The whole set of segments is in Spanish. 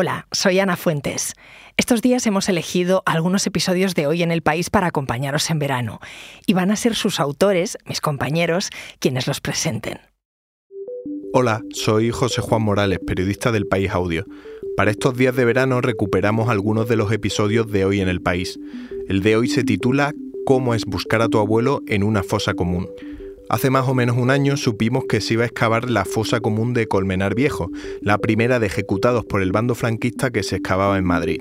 Hola, soy Ana Fuentes. Estos días hemos elegido algunos episodios de hoy en el país para acompañaros en verano y van a ser sus autores, mis compañeros, quienes los presenten. Hola, soy José Juan Morales, periodista del País Audio. Para estos días de verano recuperamos algunos de los episodios de hoy en el país. El de hoy se titula ¿Cómo es buscar a tu abuelo en una fosa común? Hace más o menos un año supimos que se iba a excavar la fosa común de Colmenar Viejo, la primera de ejecutados por el bando franquista que se excavaba en Madrid.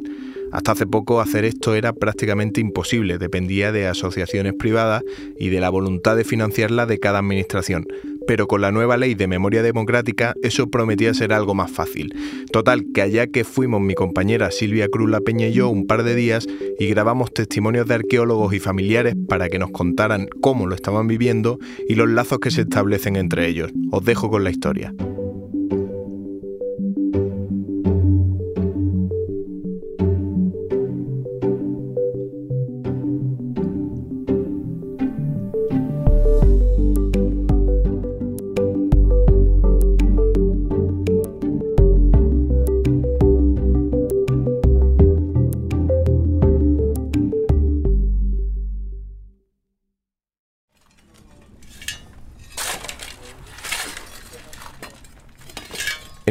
Hasta hace poco hacer esto era prácticamente imposible, dependía de asociaciones privadas y de la voluntad de financiarla de cada administración. Pero con la nueva ley de memoria democrática eso prometía ser algo más fácil. Total, que allá que fuimos mi compañera Silvia Cruz La Peña y yo un par de días y grabamos testimonios de arqueólogos y familiares para que nos contaran cómo lo estaban viviendo y los lazos que se establecen entre ellos. Os dejo con la historia.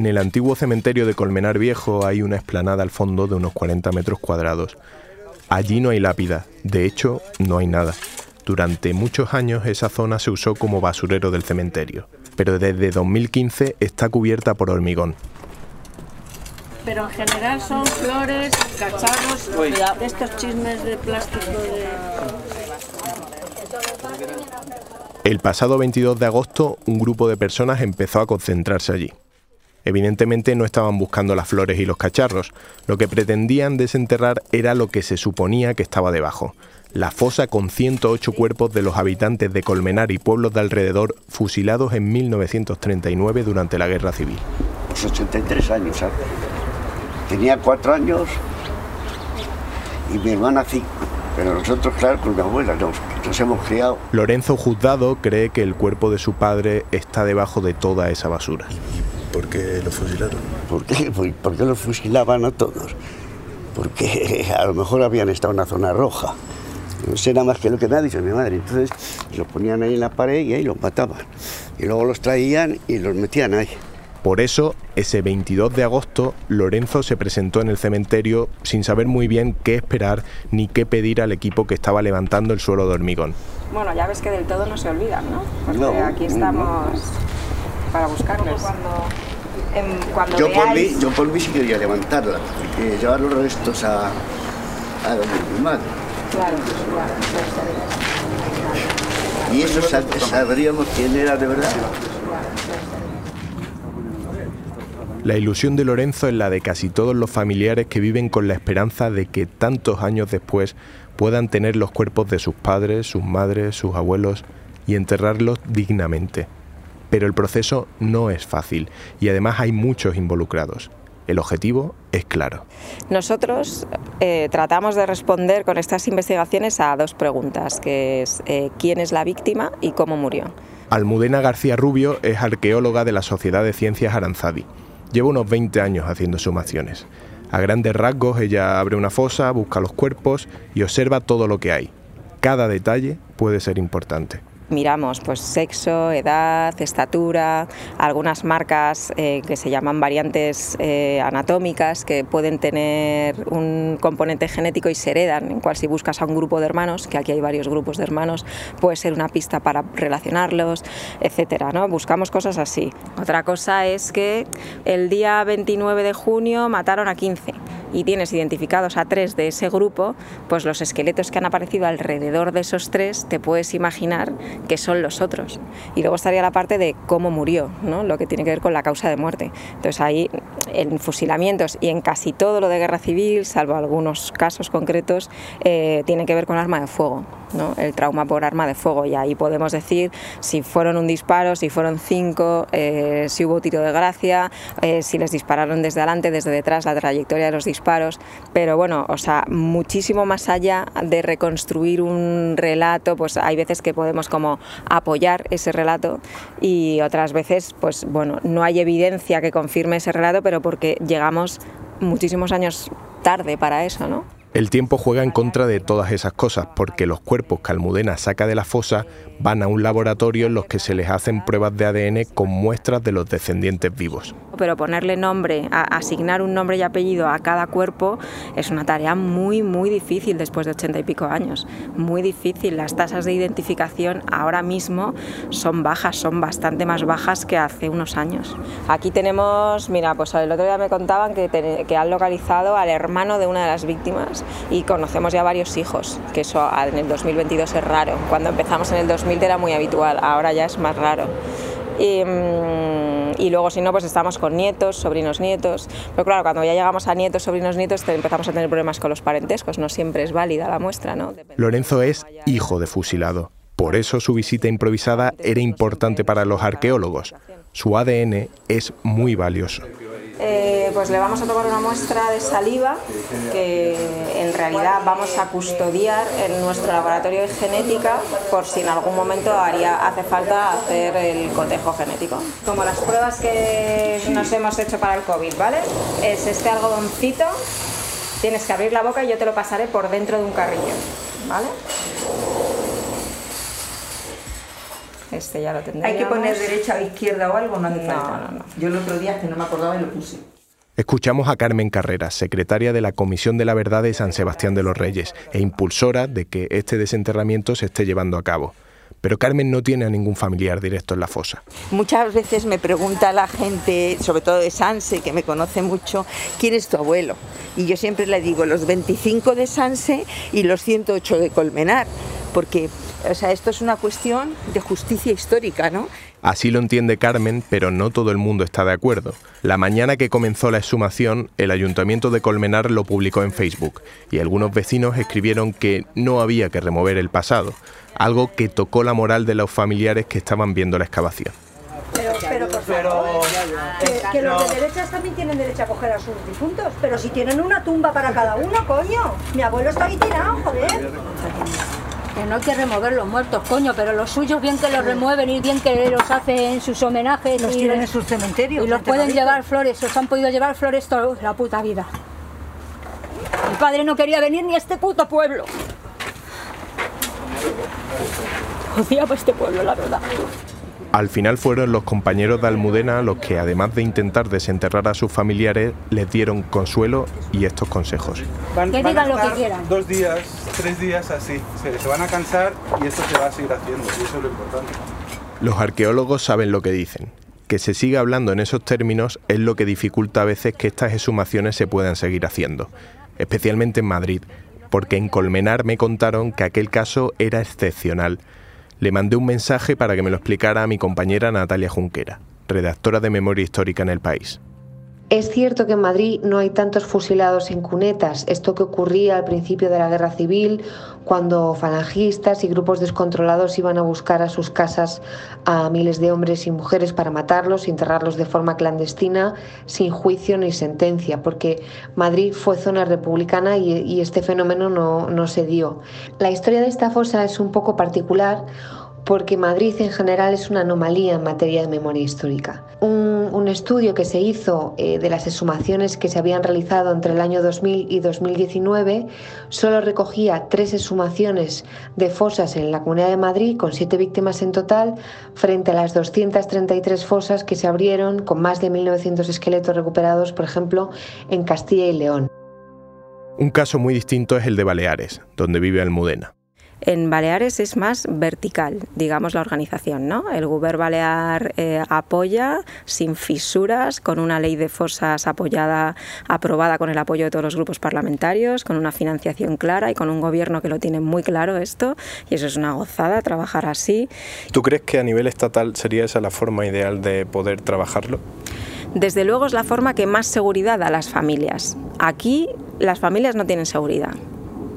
En el antiguo cementerio de Colmenar Viejo hay una explanada al fondo de unos 40 metros cuadrados. Allí no hay lápida, de hecho no hay nada. Durante muchos años esa zona se usó como basurero del cementerio, pero desde 2015 está cubierta por hormigón. Pero en general son flores, cacharros, de estos chismes de plástico de... El pasado 22 de agosto un grupo de personas empezó a concentrarse allí. Evidentemente no estaban buscando las flores y los cacharros, lo que pretendían desenterrar era lo que se suponía que estaba debajo, la fosa con 108 cuerpos de los habitantes de Colmenar y pueblos de alrededor fusilados en 1939 durante la Guerra Civil. Pues 83 años, ¿sabes? Tenía cuatro años y mi hermana cinco. Pero nosotros, claro, con mi abuela nos, nos hemos criado. Lorenzo Juzgado cree que el cuerpo de su padre está debajo de toda esa basura. ¿Por qué lo fusilaron? ¿Por qué? ¿Por por qué los fusilaban a todos? Porque a lo mejor habían estado en una zona roja. No sé nada más que lo que me ha dicho mi madre. Entonces los ponían ahí en la pared y ahí los mataban. Y luego los traían y los metían ahí. Por eso, ese 22 de agosto, Lorenzo se presentó en el cementerio sin saber muy bien qué esperar ni qué pedir al equipo que estaba levantando el suelo de hormigón. Bueno, ya ves que del todo no se olvidan, ¿no? Porque No, aquí estamos para buscarles. Em, cuando Yo por, mí, veáis- yo por mí sí quería levantarla, porque llevar los restos a, a donde mi madre. Claro, claro, Y eso sab- sabríamos quién era de verdad. La ilusión de Lorenzo es la de casi todos los familiares que viven con la esperanza de que tantos años después puedan tener los cuerpos de sus padres, sus madres, sus abuelos y enterrarlos dignamente. Pero el proceso no es fácil y además hay muchos involucrados. El objetivo es claro. Nosotros eh, tratamos de responder con estas investigaciones a dos preguntas, que es eh, quién es la víctima y cómo murió. Almudena García Rubio es arqueóloga de la Sociedad de Ciencias Aranzadi. Lleva unos 20 años haciendo sumaciones. A grandes rasgos, ella abre una fosa, busca los cuerpos y observa todo lo que hay. Cada detalle puede ser importante. Miramos pues sexo, edad, estatura, algunas marcas eh, que se llaman variantes eh, anatómicas que pueden tener un componente genético y se heredan, en cual si buscas a un grupo de hermanos, que aquí hay varios grupos de hermanos, puede ser una pista para relacionarlos, etcétera, ¿no? Buscamos cosas así. Otra cosa es que el día 29 de junio mataron a 15 y tienes identificados a tres de ese grupo, pues los esqueletos que han aparecido alrededor de esos tres te puedes imaginar que son los otros. Y luego estaría la parte de cómo murió, ¿no? lo que tiene que ver con la causa de muerte. Entonces ahí en fusilamientos y en casi todo lo de guerra civil, salvo algunos casos concretos, eh, tiene que ver con arma de fuego. ¿No? el trauma por arma de fuego y ahí podemos decir si fueron un disparo, si fueron cinco, eh, si hubo tiro de gracia, eh, si les dispararon desde adelante, desde detrás, la trayectoria de los disparos, pero bueno, o sea, muchísimo más allá de reconstruir un relato, pues hay veces que podemos como apoyar ese relato y otras veces, pues bueno, no hay evidencia que confirme ese relato, pero porque llegamos muchísimos años tarde para eso, ¿no? El tiempo juega en contra de todas esas cosas porque los cuerpos que Almudena saca de la fosa van a un laboratorio en los que se les hacen pruebas de ADN con muestras de los descendientes vivos. Pero ponerle nombre, asignar un nombre y apellido a cada cuerpo es una tarea muy, muy difícil después de ochenta y pico años. Muy difícil. Las tasas de identificación ahora mismo son bajas, son bastante más bajas que hace unos años. Aquí tenemos, mira, pues el otro día me contaban que, que han localizado al hermano de una de las víctimas y conocemos ya varios hijos, que eso en el 2022 es raro. Cuando empezamos en el 2000 era muy habitual, ahora ya es más raro. Y, mm, y, luego si no, pues estamos con nietos, sobrinos nietos. Pero claro, cuando ya llegamos a nietos, sobrinos nietos, empezamos a tener problemas con los parentescos, no siempre es válida la muestra. ¿no? Lorenzo es hijo de fusilado. Por eso su visita improvisada era importante para los arqueólogos. Su ADN es muy valioso. Eh, pues le vamos a tomar una muestra de saliva que en realidad vamos a custodiar en nuestro laboratorio de genética por si en algún momento haría, hace falta hacer el cotejo genético. Como las pruebas que nos hemos hecho para el COVID, ¿vale? Es este algodoncito, tienes que abrir la boca y yo te lo pasaré por dentro de un carrillo, ¿vale? Este ya lo tendríamos. ¿Hay que poner derecha o izquierda o algo? No hace No, falta. no, no. Yo el otro día que no me acordaba y lo puse. Escuchamos a Carmen Carreras, secretaria de la Comisión de la Verdad de San Sebastián de los Reyes e impulsora de que este desenterramiento se esté llevando a cabo. Pero Carmen no tiene a ningún familiar directo en la fosa. Muchas veces me pregunta la gente, sobre todo de Sanse, que me conoce mucho, ¿quién es tu abuelo? Y yo siempre le digo los 25 de Sanse y los 108 de Colmenar, porque o sea, esto es una cuestión de justicia histórica, ¿no? Así lo entiende Carmen, pero no todo el mundo está de acuerdo. La mañana que comenzó la exhumación, el ayuntamiento de Colmenar lo publicó en Facebook y algunos vecinos escribieron que no había que remover el pasado, algo que tocó la moral de los familiares que estaban viendo la excavación. Pero, pero por favor, que, que los de derechas también tienen derecho a coger a sus difuntos, pero si tienen una tumba para cada uno, coño. Mi abuelo está ahí tirado, joder. Que no hay que remover los muertos, coño, pero los suyos bien que los remueven y bien que los hacen sus homenajes. Los y tienen en sus cementerios. Y los pueden enterraditos. llevar flores, os han podido llevar flores toda la puta vida. Mi padre no quería venir ni a este puto pueblo. Odiaba este pueblo, la verdad. Al final fueron los compañeros de Almudena los que, además de intentar desenterrar a sus familiares, les dieron consuelo y estos consejos. Van, Que van a digan lo que quieran. Dos días, tres días así. Se, se van a cansar y esto se va a seguir haciendo. Y eso es lo importante. Los arqueólogos saben lo que dicen. Que se siga hablando en esos términos es lo que dificulta a veces que estas exhumaciones se puedan seguir haciendo, especialmente en Madrid, porque en Colmenar me contaron que aquel caso era excepcional. Le mandé un mensaje para que me lo explicara a mi compañera Natalia Junquera, redactora de Memoria Histórica en el país. Es cierto que en Madrid no hay tantos fusilados en cunetas, esto que ocurría al principio de la guerra civil, cuando falangistas y grupos descontrolados iban a buscar a sus casas a miles de hombres y mujeres para matarlos enterrarlos de forma clandestina, sin juicio ni sentencia, porque Madrid fue zona republicana y, y este fenómeno no, no se dio. La historia de esta fosa es un poco particular porque Madrid en general es una anomalía en materia de memoria histórica. Un, estudio que se hizo eh, de las exhumaciones que se habían realizado entre el año 2000 y 2019 solo recogía tres exhumaciones de fosas en la Comunidad de Madrid, con siete víctimas en total, frente a las 233 fosas que se abrieron con más de 1.900 esqueletos recuperados, por ejemplo, en Castilla y León. Un caso muy distinto es el de Baleares, donde vive Almudena. En Baleares es más vertical, digamos, la organización, ¿no? El Gobierno Balear eh, apoya sin fisuras, con una ley de fosas apoyada, aprobada con el apoyo de todos los grupos parlamentarios, con una financiación clara y con un gobierno que lo tiene muy claro esto, y eso es una gozada, trabajar así. ¿Tú crees que a nivel estatal sería esa la forma ideal de poder trabajarlo? Desde luego es la forma que más seguridad da a las familias. Aquí las familias no tienen seguridad.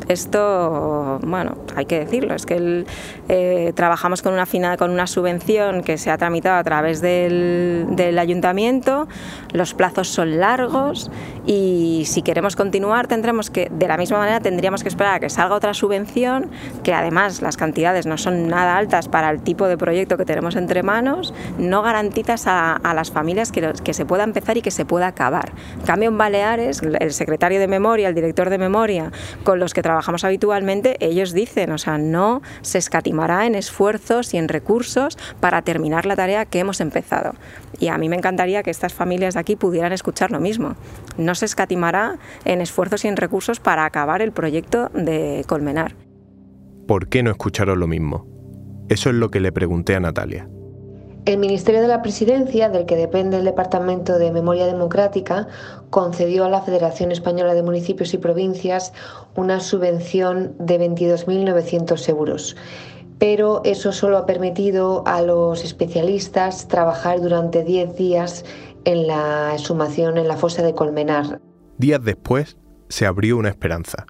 Esto, bueno, hay que decirlo, es que eh, trabajamos con una, con una subvención que se ha tramitado a través del, del ayuntamiento, los plazos son largos y si queremos continuar tendremos que, de la misma manera, tendríamos que esperar a que salga otra subvención, que además las cantidades no son nada altas para el tipo de proyecto que tenemos entre manos, no garantizas a, a las familias que, que se pueda empezar y que se pueda acabar. En cambio, en Baleares, el secretario de memoria, el director de memoria, con los que trabajamos habitualmente, ellos dicen, o sea, no se escatimará en esfuerzos y en recursos para terminar la tarea que hemos empezado. Y a mí me encantaría que estas familias de aquí pudieran escuchar lo mismo. No se escatimará en esfuerzos y en recursos para acabar el proyecto de Colmenar. ¿Por qué no escucharon lo mismo? Eso es lo que le pregunté a Natalia. El Ministerio de la Presidencia, del que depende el Departamento de Memoria Democrática, concedió a la Federación Española de Municipios y Provincias una subvención de 22.900 euros. Pero eso solo ha permitido a los especialistas trabajar durante 10 días en la exhumación en la fosa de Colmenar. Días después se abrió una esperanza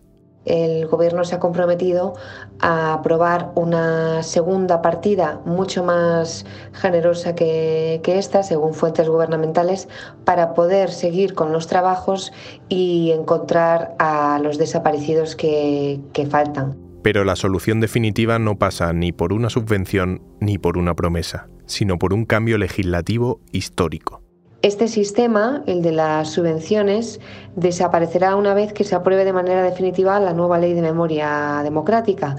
el Gobierno se ha comprometido a aprobar una segunda partida mucho más generosa que, esta, según fuentes gubernamentales, para poder seguir con los trabajos y encontrar a los desaparecidos que faltan. Pero la solución definitiva no pasa ni por una subvención ni por una promesa, sino por un cambio legislativo histórico. Este sistema, el de las subvenciones, desaparecerá una vez que se apruebe de manera definitiva la nueva ley de memoria democrática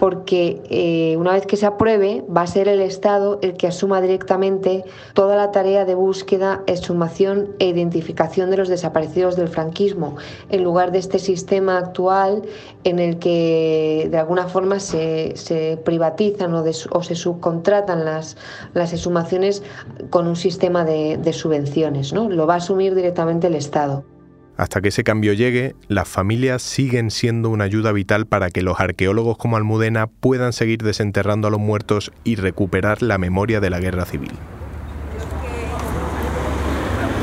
porque eh, una vez que se apruebe va a ser el Estado el que asuma directamente toda la tarea de búsqueda, exhumación e identificación de los desaparecidos del franquismo, en lugar de este sistema actual en el que de alguna forma se, privatizan o, se subcontratan las, las exhumaciones con un sistema de, de subvenciones. ¿no? Lo va a asumir directamente el Estado. Hasta que ese cambio llegue, las familias siguen siendo una ayuda vital para que los arqueólogos como Almudena puedan seguir desenterrando a los muertos y recuperar la memoria de la guerra civil.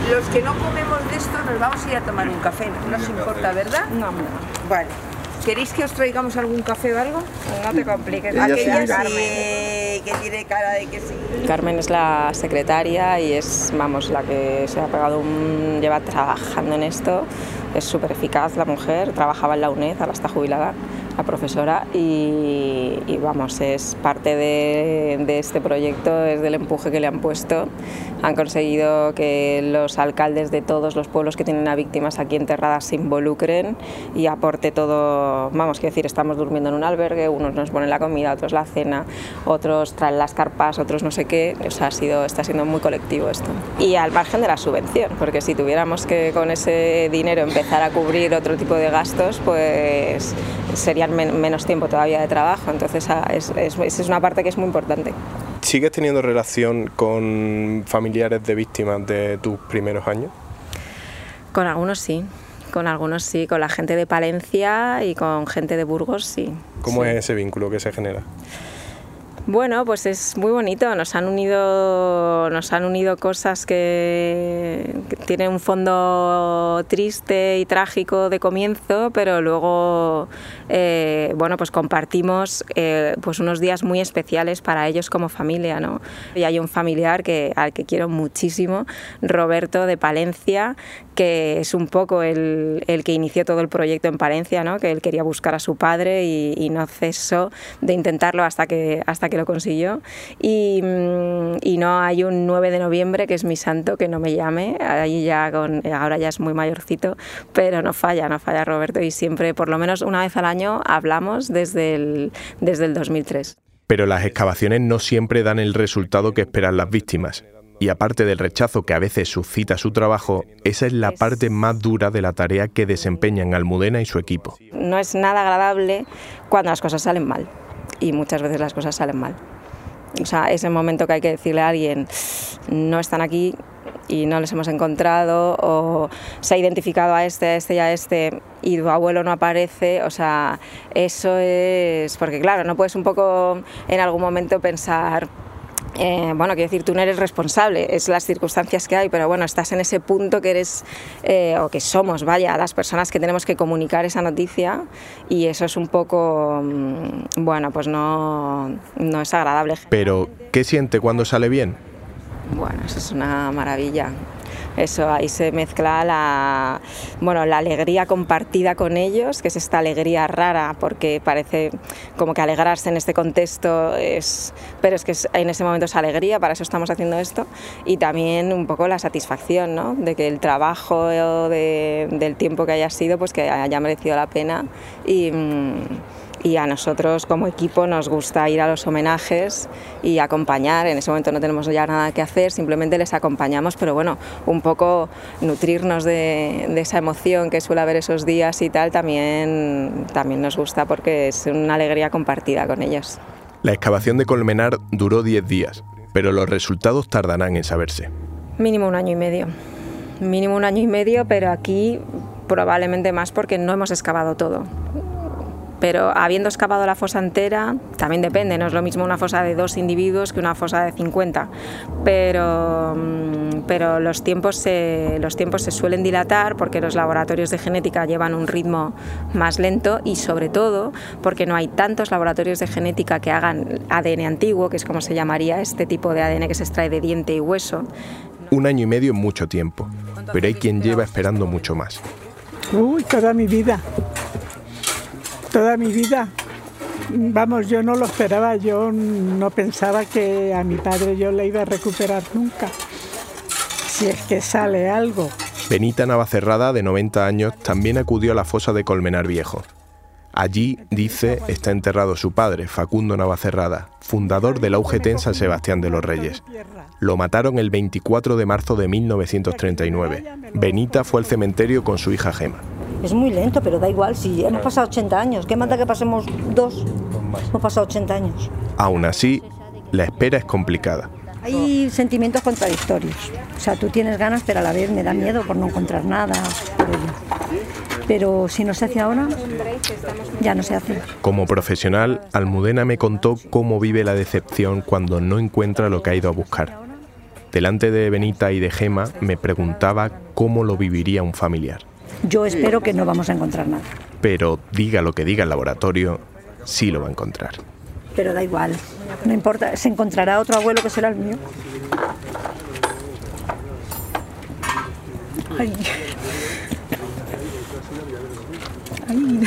Los que no comemos de esto nos vamos a ir a tomar un café, no nos importa, ¿verdad? No, no. Vale. ¿Queréis que os traigamos algún café o algo? No te compliques. Aquella sí, que tiene cara de que sí. Carmen es la secretaria y es, vamos, la que se ha pegado un... lleva trabajando en esto. Es súper eficaz la mujer, trabajaba en la UNED, ahora está jubilada la profesora y, vamos, es parte de, este proyecto, es del empuje que le han puesto. Han conseguido que los alcaldes de todos los pueblos que tienen a víctimas aquí enterradas se involucren y aporte todo, vamos, quiero decir, estamos durmiendo en un albergue, unos nos ponen la comida, otros la cena, otros traen las carpas, otros no sé qué, o sea, ha sido, está siendo muy colectivo esto. Y al margen de la subvención, porque si tuviéramos que con ese dinero empezar a cubrir otro tipo de gastos, pues sería menos tiempo todavía de trabajo, entonces ah, es, es, una parte que es muy importante. ¿Sigues teniendo relación con familiares de víctimas de tus primeros años? Con algunos sí, con algunos sí, con la gente de Palencia y con gente de Burgos sí. ¿Cómo es ese vínculo que se genera? Bueno, pues es muy bonito. Nos han unido, nos han unido cosas que, tienen un fondo triste y trágico de comienzo, pero luego, eh, bueno, pues compartimos eh, pues unos días muy especiales para ellos como familia, ¿no? Y hay un familiar que al que quiero muchísimo, Roberto de Palencia, que es un poco el, que inició todo el proyecto en Palencia, ¿no? Que él quería buscar a su padre y, y no cesó de intentarlo hasta que hasta que lo consiguió. Y, mm, y, no hay un 9 de noviembre, que es mi santo, que no me llame. Ahí ya con, ahora ya es muy mayorcito, pero no falla, no falla Roberto. Y siempre, por lo menos una vez al año, hablamos desde el, desde el 2003. Pero las excavaciones no siempre dan el resultado que esperan las víctimas. Y aparte del rechazo que a veces suscita su trabajo, esa es la parte más dura de la tarea que desempeñan Almudena y su equipo. No es nada agradable cuando las cosas salen mal y muchas veces las cosas salen mal. O sea, ese momento que hay que decirle a alguien, no están aquí y no les hemos encontrado, o se ha identificado a este, a este y a este, y tu abuelo no aparece, o sea, eso es, porque claro, no puedes un poco en algún momento pensar, eh, bueno, quiero decir, tú no eres responsable, es las circunstancias que hay, pero bueno, estás en ese punto que eres, eh, o que somos, vaya, las personas que tenemos que comunicar esa noticia y eso es un poco, mm, bueno, pues no, no es agradable. Pero, ¿qué siente cuando sale bien? Bueno, eso es una maravilla. Eso, ahí se mezcla la, bueno, la alegría compartida con ellos, que es esta alegría rara, porque parece como que alegrarse en este contexto es, pero es que en ese momento es alegría, para eso estamos haciendo esto, y también un poco la satisfacción, ¿no? De que el trabajo del tiempo que haya sido, pues que haya merecido la pena y... Mm, y a nosotros como equipo nos gusta ir a los homenajes y acompañar. En ese momento no tenemos ya nada que hacer, simplemente les acompañamos, pero bueno, un poco nutrirnos de, esa emoción que suele haber esos días y tal, también, también nos gusta porque es una alegría compartida con ellos. La excavación de Colmenar duró 10 días, pero los resultados tardarán en saberse. Mínimo un año y medio. Mínimo un año y medio, pero aquí probablemente más porque no hemos excavado todo pero habiendo excavado la fosa entera, también depende, no es lo mismo una fosa de dos individuos que una fosa de 50, pero, mm, pero los, tiempos se, los tiempos se suelen dilatar porque los laboratorios de genética llevan un ritmo más lento y sobre todo porque no hay tantos laboratorios de genética que hagan ADN antiguo, que es como se llamaría este tipo de ADN que se extrae de diente y hueso. Un año y medio es mucho tiempo, pero hay quien lleva esperando mucho más. Uy, toda mi vida toda mi vida. Vamos, yo no lo esperaba, yo no pensaba que a mi padre yo le iba a recuperar nunca, si es que sale algo. Benita Navacerrada, de 90 años, también acudió a la fosa de Colmenar Viejo. Allí, dice, está enterrado su padre, Facundo Navacerrada, fundador de la en San Sebastián de los Reyes. Lo mataron el 24 de marzo de 1939. Benita fue al cementerio con su hija Gema. Es muy lento, pero da igual, si hemos pasado 80 años, ¿qué manda que pasemos dos? Hemos pasado 80 años. Aún así, la espera es complicada. Hay sentimientos contradictorios. O sea, tú tienes ganas, pero a la vez me da miedo por no encontrar nada. Pero si no se hace ahora, ya no se hace. Como profesional, Almudena me contó cómo vive la decepción cuando no encuentra lo que ha ido a buscar. Delante de Benita y de Gema me preguntaba cómo lo viviría un familiar. Yo espero que no vamos a encontrar nada. Pero diga lo que diga el laboratorio, sí lo va a encontrar. Pero da igual, no importa, se encontrará otro abuelo que será el mío. Ay. Ay,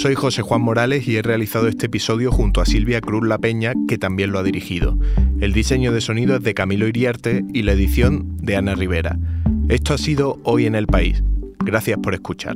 Soy José Juan Morales y he realizado este episodio junto a Silvia Cruz La Peña, que también lo ha dirigido. El diseño de sonido es de Camilo Iriarte y la edición de Ana Rivera. Esto ha sido Hoy en el País. Gracias por escuchar.